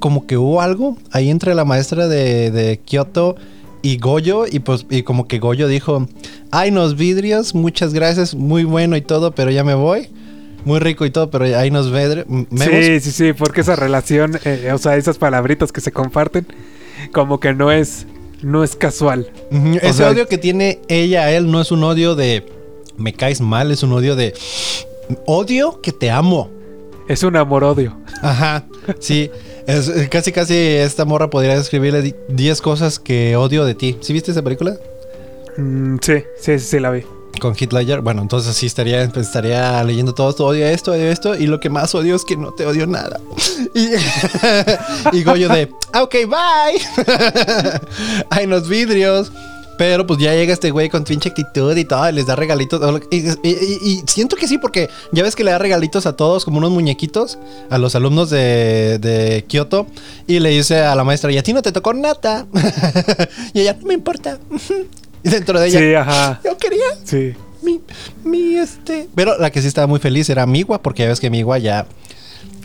como que hubo algo ahí entre la maestra de, de Kyoto y Goyo, y pues, y como que Goyo dijo, ay, nos vidrios, muchas gracias, muy bueno y todo, pero ya me voy. Muy rico y todo, pero ahí nos vemos. Sí, sí, sí, porque esa relación, eh, o sea, esas palabritas que se comparten, como que no es, no es casual. Ese odio que tiene ella a él no es un odio de me caes mal, es un odio de odio que te amo. Es un amor-odio. Ajá, sí. Es, casi, casi esta morra podría describirle 10 cosas que odio de ti. ¿Sí viste esa película? Mm, sí, sí, sí, la vi. Con Hitler. Bueno, entonces sí estaría, estaría leyendo todo esto, odio esto, odio esto. Y lo que más odio es que no te odio nada. Y, y Goyo de, ah, ok, bye. Hay unos vidrios. Pero pues ya llega este güey con pinche actitud y todo, y les da regalitos. Y, siento que sí, porque ya ves que le da regalitos a todos, como unos muñequitos, a los alumnos de, de Kioto. Y le dice a la maestra, y a ti no te tocó nada. y ella, no me importa. Y dentro de ella, sí, ajá. yo quería. Sí. Mi, mi, este. Pero la que sí estaba muy feliz era Migua, porque ya ves que Migua ya.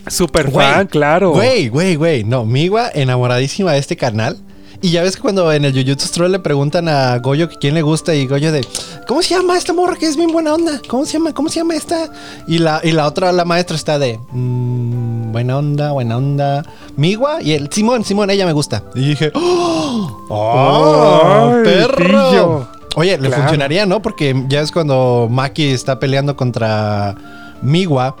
Super fan, claro. Güey, güey, güey. No, Migua enamoradísima de este canal. Y ya ves que cuando en el Jujutsu Troll le preguntan a Goyo que quién le gusta y Goyo de, ¿cómo se llama esta morra que es bien buena onda? ¿Cómo se llama? ¿Cómo se llama esta? Y la, y la otra, la maestra está de, mmm, buena onda, buena onda. Migua y el Simón, Simón, ella me gusta. Y dije, ¡oh! oh perro! Oye, le funcionaría, ¿no? Porque ya es cuando Maki está peleando contra Migua.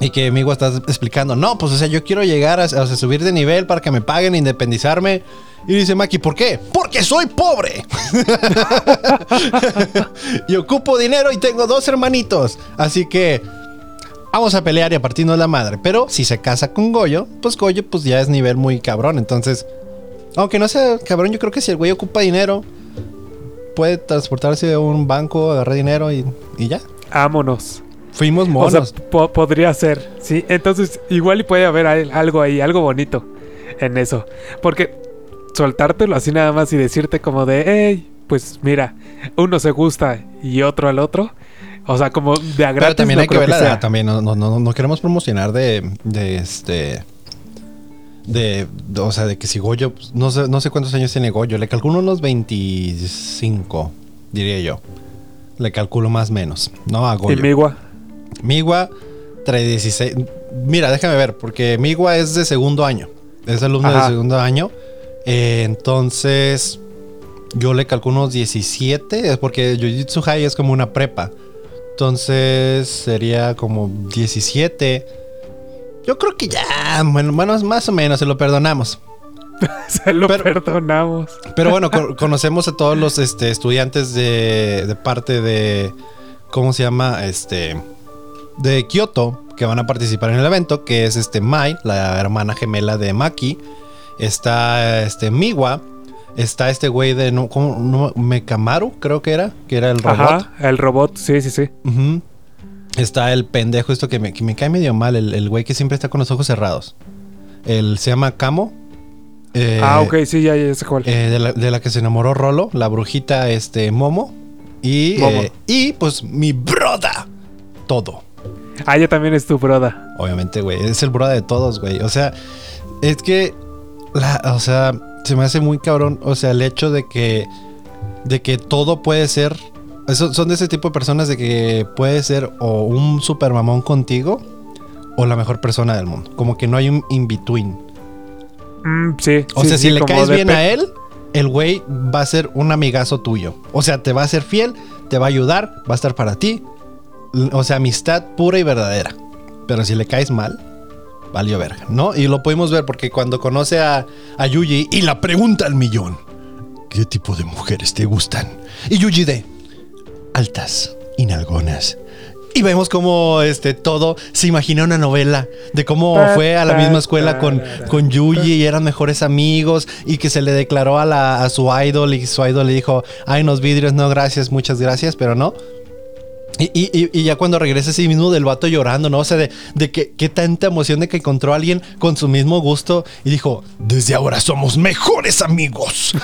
Y que Migua está explicando, no, pues o sea, yo quiero llegar a, a, subir de nivel para que me paguen, independizarme. Y dice Maki, ¿por qué? Porque soy pobre. y ocupo dinero y tengo dos hermanitos. Así que vamos a pelear y a partirnos la madre. Pero si se casa con Goyo, pues Goyo pues ya es nivel muy cabrón. Entonces, aunque no sea cabrón, yo creo que si el güey ocupa dinero, puede transportarse a un banco, agarrar dinero y, ya. Vámonos. Fuimos monos. podría ser, sí. Entonces, igual y puede haber algo ahí, algo bonito en eso. Porque soltártelo así nada más y decirte como de, hey, pues mira, uno se gusta y otro al otro. O sea, como de agrado. Pero también hay que ver la también no, no, no, queremos promocionar de, de este... De, o sea, de que si Goyo, pues, no sé, no sé cuántos años tiene Goyo, le calculo unos 25, diría yo. Le calculo más o menos, ¿no? A Goyo. ¿Y Migua? Migua, 16. Mira, déjame ver, porque Migua es de segundo año. Es alumno de segundo año. Eh, entonces, yo le calculo unos 17, es porque Jiu-Jitsu High es como una prepa. Entonces, sería como 17. Yo creo que ya, bueno, más o menos se lo perdonamos. se lo perdonamos. Pero bueno, conocemos a todos los este, estudiantes de, de parte de. ¿Cómo se llama? Este. De Kyoto, que van a participar en el evento, que es este Mai, la hermana gemela de Maki está este Miwa, está este güey de no, ¿cómo? Mekamaru, creo que era, que era el robot. Ajá, el robot, sí, sí, sí. Está el pendejo, esto que me, cae medio mal, el, güey que siempre está con los ojos cerrados. El se llama Kamo. Eh, ah, ok, sí, ya, ya sé cuál. Eh, de, la, que se enamoró Rolo, la brujita este, Momo. Y, eh, y pues mi broda, todo. Ah, ella también es tu broda. Obviamente, güey. Es el broda de todos, güey. O sea, es que. La, o sea, se me hace muy cabrón. O sea, el hecho de que. De que todo puede ser. son de ese tipo de personas de que puede ser o un super mamón contigo o la mejor persona del mundo. Como que no hay un in-between. Mm, sí. O sea, si le caes bien a él, el güey va a ser un amigazo tuyo. O sea, te va a ser fiel, te va a ayudar, va a estar para ti. O sea, amistad pura y verdadera. Pero si le caes mal, valió verga, ¿no? Y lo pudimos ver porque cuando conoce a, a Yuji y la pregunta al millón: ¿Qué tipo de mujeres te gustan? Y Yuji de altas, inalgonas, y vemos cómo este, todo se imagina una novela de cómo fue a la misma escuela con, con Yuji y eran mejores amigos y que se le declaró a, la, a su idol y su idol le dijo, ay, unos vidrios, no, gracias, muchas gracias, pero no. Y, ya cuando regresa sí mismo del vato llorando, ¿no? O sea, de, de que, qué tanta emoción de que encontró a alguien con su mismo gusto y dijo, desde ahora somos mejores amigos.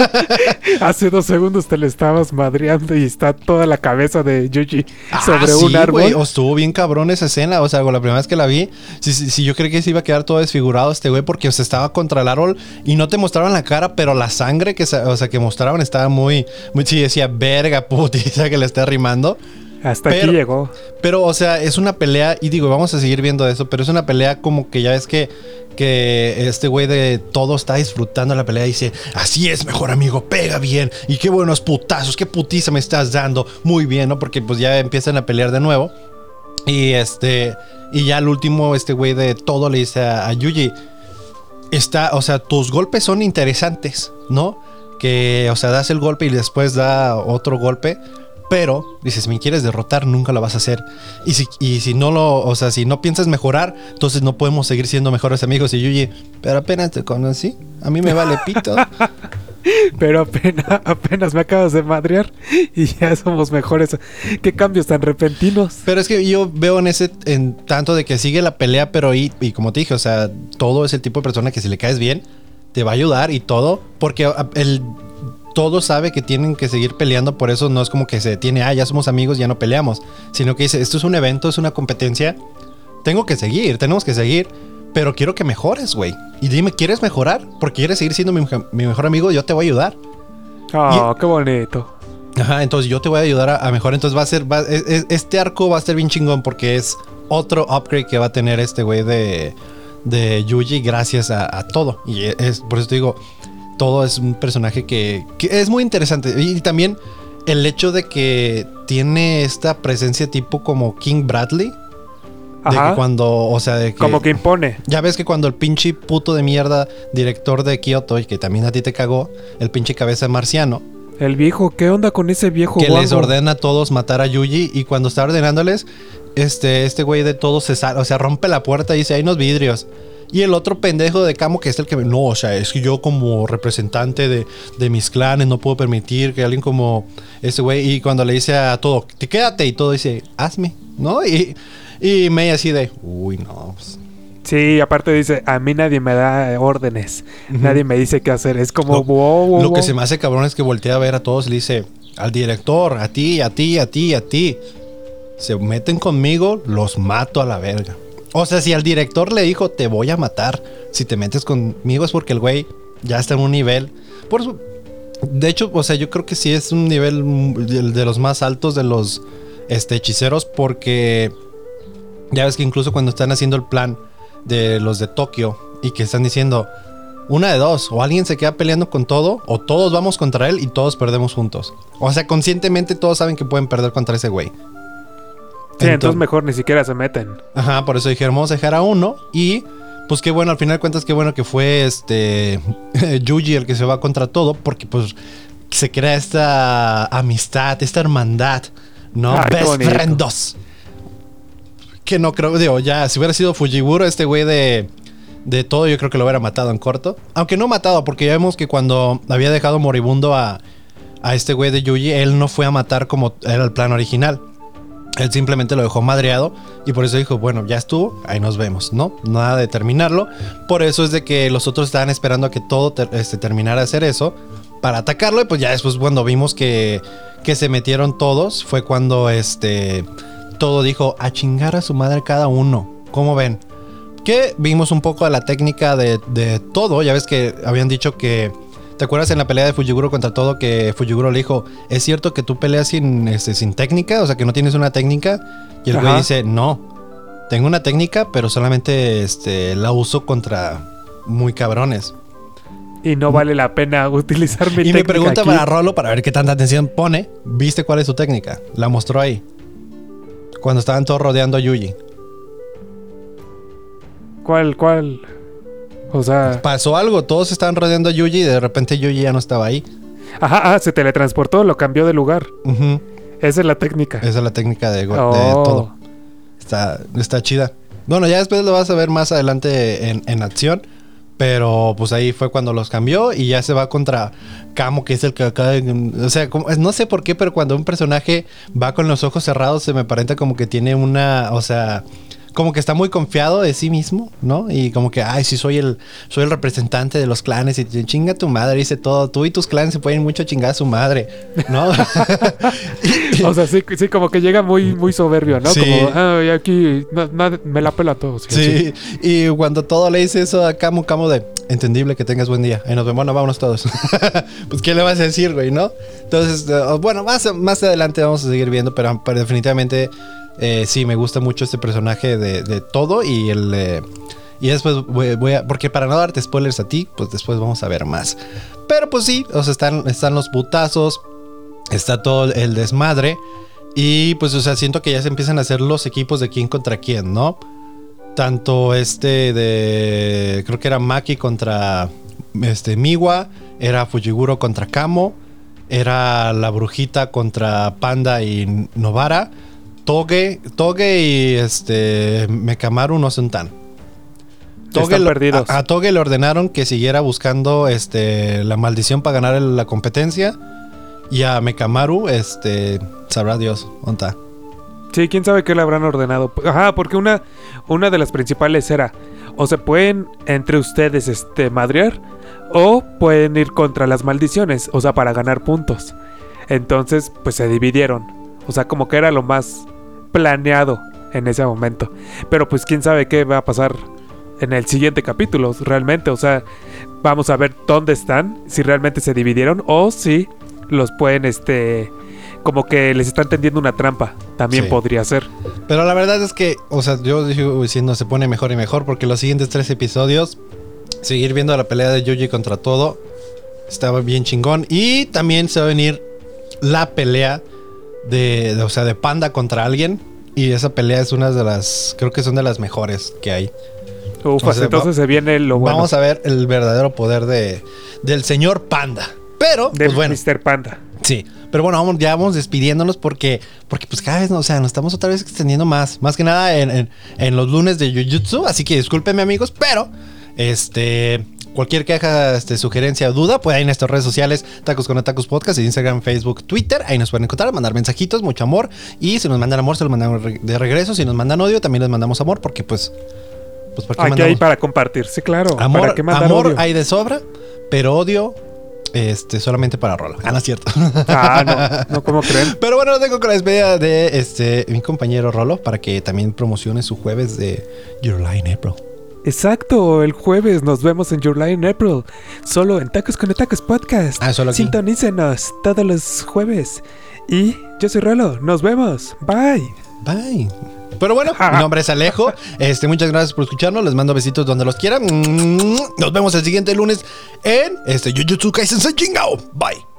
Hace dos segundos te le estabas madreando y está toda la cabeza de Yuji ah, sobre un árbol. Güey, estuvo bien cabrón esa escena. O sea, la primera vez que la vi, si, yo creí que se iba a quedar todo desfigurado este güey porque se estaba contra el árbol y no te mostraban la cara, pero la sangre que, o sea, que mostraban estaba muy, muy, sí decía, verga, putiza que le está rimando. Hasta aquí llegó. Pero, o sea, es una pelea, y digo, vamos a seguir viendo eso, pero es una pelea como que ya es que, que este güey de todo está disfrutando la pelea y dice, así es, mejor amigo, pega bien, y qué buenos putazos, qué putiza me estás dando, muy bien, ¿no? Porque pues ya empiezan a pelear de nuevo. Y este, y ya al último, este güey de todo le dice a, a Yuji, está, o sea, tus golpes son interesantes, ¿no? Que, o sea, das el golpe y después da otro golpe pero, dices, si me quieres derrotar, nunca lo vas a hacer. Y si, y si no lo, o sea, si no piensas mejorar, entonces no podemos seguir siendo mejores amigos. Y Yuji, pero apenas te conocí, a mí me vale pito. pero apenas, apenas me acabas de madrear y ya somos mejores. Qué cambios tan repentinos. Pero es que yo veo en ese, en tanto de que sigue la pelea, pero y, y como te dije, o sea, todo es el tipo de persona que si le caes bien, te va a ayudar y todo. Porque el todo sabe que tienen que seguir peleando, por eso no es como que se detiene, ah, ya somos amigos, ya no peleamos, sino que dice, esto es un evento, es una competencia, tengo que seguir, tenemos que seguir, pero quiero que mejores, güey. Y dime, ¿quieres mejorar? Porque quieres seguir siendo mi, mejor amigo, yo te voy a ayudar. Ah, qué bonito. Ajá, entonces yo te voy a ayudar a, mejorar, entonces va a ser, e, e, este arco va a ser bien chingón porque es otro upgrade que va a tener este güey de, de Yuji gracias a, a todo. Y es, por eso te digo, todo es un personaje que, es muy interesante. Y también el hecho de que tiene esta presencia tipo como King Bradley. De que cuando, o sea, de que... Como que impone. Ya ves que cuando el pinche puto de mierda, director de Kyoto, y que también a ti te cagó, el pinche cabeza marciano. El viejo, ¿qué onda con ese viejo? Que les ordena a todos matar a Yuji y cuando está ordenándoles, este, este güey de todos se sale, o sea, rompe la puerta y dice, hay unos vidrios. Y el otro pendejo de Camo, que es el que... No, o sea, es que yo como representante de, mis clanes no puedo permitir que alguien como ese güey... Y cuando le dice a todo, te quédate y todo dice, hazme, ¿no? Y, y me así de, uy, no. Pues". Sí, aparte dice, a mí nadie me da órdenes, nadie me dice qué hacer. Es como, lo, wow, Lo que se me hace cabrón es que voltea a ver a todos y le dice, al director, a ti, a ti, a ti, a ti. Se meten conmigo, los mato a la verga. O sea, si al director le dijo, te voy a matar si te metes conmigo, es porque el güey ya está en un nivel. Por eso, de hecho, o sea, yo creo que sí es un nivel de los más altos de los este, hechiceros, porque ya ves que incluso cuando están haciendo el plan de los de Tokio y que están diciendo, una de dos, o alguien se queda peleando con todo, o todos vamos contra él y todos perdemos juntos. O sea, conscientemente todos saben que pueden perder contra ese güey. Sí, entonces, mejor ni siquiera se meten. Ajá, por eso dijeron, vamos a dejar a uno. Y pues qué bueno, al final de cuentas, qué bueno que fue este Yuji el que se va contra todo, porque pues se crea esta amistad, esta hermandad, ¿no? Best friendos. Que no creo, digo, ya, si hubiera sido Fujiburo, este güey de, de todo, yo creo que lo hubiera matado en corto. Aunque no matado, porque ya vemos que cuando había dejado moribundo a, a este güey de Yuji, él no fue a matar como era el plan original. Él simplemente lo dejó madreado y por eso dijo, bueno, ya estuvo, ahí nos vemos, ¿no? Nada de terminarlo. Por eso es de que los otros estaban esperando a que todo este, terminara de hacer eso para atacarlo y pues ya después cuando vimos que, que se metieron todos fue cuando este todo dijo a chingar a su madre cada uno. ¿Cómo ven? Que vimos un poco de la técnica de, todo. Ya ves que habían dicho que. ¿Te acuerdas en la pelea de Fujiguro contra todo que Fujiguro le dijo, es cierto que tú peleas sin, este, sin técnica? O sea, que no tienes una técnica. Y el güey dice, no, tengo una técnica, pero solamente este, la uso contra muy cabrones. Y no vale la pena utilizar mi técnica. Y me pregunta para Rolo para ver qué tanta atención pone. ¿Viste cuál es su técnica? La mostró ahí. Cuando estaban todos rodeando a Yuji. ¿Cuál, cuál? O sea. Pasó algo, todos estaban rodeando a Yuji y de repente Yuji ya no estaba ahí. Ajá, ah, se teletransportó, lo cambió de lugar. Esa es la técnica. Esa es la técnica de, oh. todo. Está, está chida. Bueno, ya después lo vas a ver más adelante en, en acción. Pero pues ahí fue cuando los cambió y ya se va contra Camo, que es el que acaba O sea, no sé por qué, pero cuando un personaje va con los ojos cerrados se me aparenta como que tiene una... O sea como que está muy confiado de sí mismo, ¿no? Y como que, ay, sí, soy el, soy el representante de los clanes y chinga tu madre, dice todo. Tú y tus clanes se pueden mucho chingar a su madre, ¿no? o sea, sí, sí, como que llega muy, muy soberbio, ¿no? Como, ay, aquí me la pela todo. Sí, y cuando todo le dice eso a Camo, Camo de, entendible que tengas buen día. Y nos vemos, bueno, vámonos todos. pues, ¿qué le vas a decir, güey, no? Entonces, eh, bueno, más, más adelante vamos a seguir viendo, pero definitivamente eh, sí, me gusta mucho este personaje de, todo y el... Y después voy, a... Porque para no darte spoilers a ti, pues después vamos a ver más. Pero pues sí, o sea, están, están los putazos, está todo el desmadre. Y pues, o sea, siento que ya se empiezan a hacer los equipos de quién contra quién, ¿no? Tanto este de... Creo que era Maki contra este, Miwa, era Fujiguro contra Kamo, era la brujita contra Panda y Novara. Toge, Toge y este Mekamaru no son tan. Toge Están perdidos. A, Toge le ordenaron que siguiera buscando este, la maldición para ganar la competencia. Y a Mekamaru, este, sabrá Dios, ¿dónde Sí, quién sabe qué le habrán ordenado. Ajá, porque una, una de las principales era, o se pueden entre ustedes este, madrear, o pueden ir contra las maldiciones, o sea, para ganar puntos. Entonces, pues se dividieron. O sea, como que era lo más planeado en ese momento. Pero pues quién sabe qué va a pasar en el siguiente capítulo, realmente. O sea, vamos a ver dónde están, si realmente se dividieron o si los pueden, este, como que les están tendiendo una trampa. También podría ser. Pero la verdad es que, o sea, yo digo diciendo se pone mejor y mejor porque los siguientes tres episodios, seguir viendo la pelea de Yuji contra todo, estaba bien chingón. Y también se va a venir la pelea de, o sea, de Panda contra alguien. Y esa pelea es una de las, creo que son de las mejores que hay. entonces se viene lo bueno. Vamos a ver el verdadero poder de, del señor Panda. Pero, de pues bueno. Mr. Panda. Sí. Pero bueno, vamos, ya vamos despidiéndonos porque, porque pues cada vez, o sea, nos estamos otra vez extendiendo más. Más que nada en, en los lunes de Jujutsu. Así que discúlpenme amigos, pero este Cualquier queja, este, sugerencia o duda, puede ir en nuestras redes sociales, Tacos con Tacos Podcast, Instagram, Facebook, Twitter. Ahí nos pueden encontrar, mandar mensajitos, mucho amor. Y si nos mandan amor, se lo mandamos de regreso. Si nos mandan odio, también les mandamos amor, porque pues. pues Aquí hay para compartir, sí, claro. Amor, amor hay de sobra, pero odio este, solamente para Rolo. Ah, no es cierto. Ah, no, no, ¿cómo creen? Pero bueno, lo tengo con la despedida de este, mi compañero Rolo para que también promocione su jueves de Your Line April. Exacto, el jueves nos vemos en Your Line April, solo en Tacos con Tacos Podcast. Ah, solo Sintonícenos todos los jueves. Y yo soy Rolo, nos vemos. Bye. Bye. Pero bueno, mi nombre es Alejo. Este, muchas gracias por escucharnos. Les mando besitos donde los quieran. Nos vemos el siguiente lunes en este Jujutsu Kaisen Chingao. Bye.